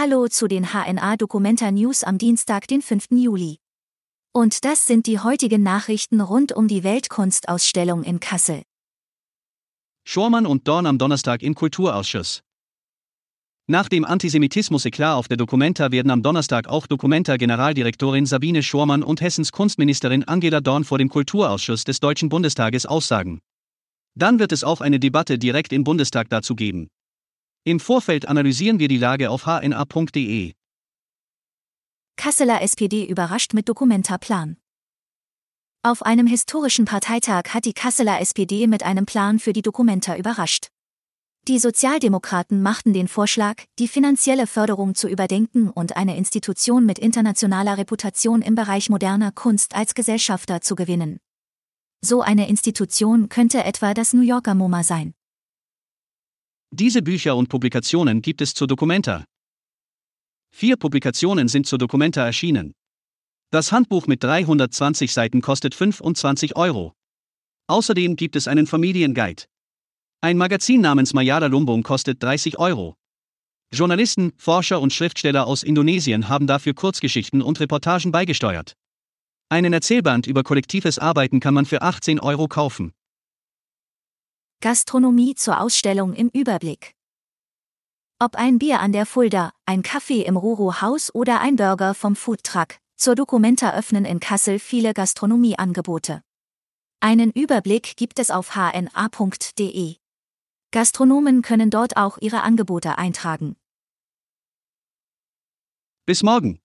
Hallo zu den HNA Documenta News am Dienstag, den 5. Juli. Und das sind die heutigen Nachrichten rund um die Weltkunstausstellung in Kassel. Schormann und Dorn am Donnerstag im Kulturausschuss. Nach dem Antisemitismus-Eklat auf der Documenta werden am Donnerstag auch Documenta-Generaldirektorin Sabine Schormann und Hessens Kunstministerin Angela Dorn vor dem Kulturausschuss des Deutschen Bundestages aussagen. Dann wird es auch eine Debatte direkt im Bundestag dazu geben. Im Vorfeld analysieren wir die Lage auf hna.de. Kasseler SPD überrascht mit Dokumentaplan. Auf einem historischen Parteitag hat die Kasseler SPD mit einem Plan für die Dokumenta überrascht. Die Sozialdemokraten machten den Vorschlag, die finanzielle Förderung zu überdenken und eine Institution mit internationaler Reputation im Bereich moderner Kunst als Gesellschafter zu gewinnen. So eine Institution könnte etwa das New Yorker MoMA sein. Diese Bücher und Publikationen gibt es zur Documenta. Vier Publikationen sind zur Documenta erschienen. Das Handbuch mit 320 Seiten kostet 25 Euro. Außerdem gibt es einen Familienguide. Ein Magazin namens Mayada Lumbung kostet 30 Euro. Journalisten, Forscher und Schriftsteller aus Indonesien haben dafür Kurzgeschichten und Reportagen beigesteuert. Einen Erzählband über kollektives Arbeiten kann man für 18 Euro kaufen. Gastronomie zur Ausstellung im Überblick. Ob ein Bier an der Fulda, ein Kaffee im Roro Haus oder ein Burger vom Foodtruck, zur Documenta öffnen in Kassel viele Gastronomieangebote. Einen Überblick gibt es auf hna.de. Gastronomen können dort auch ihre Angebote eintragen. Bis morgen.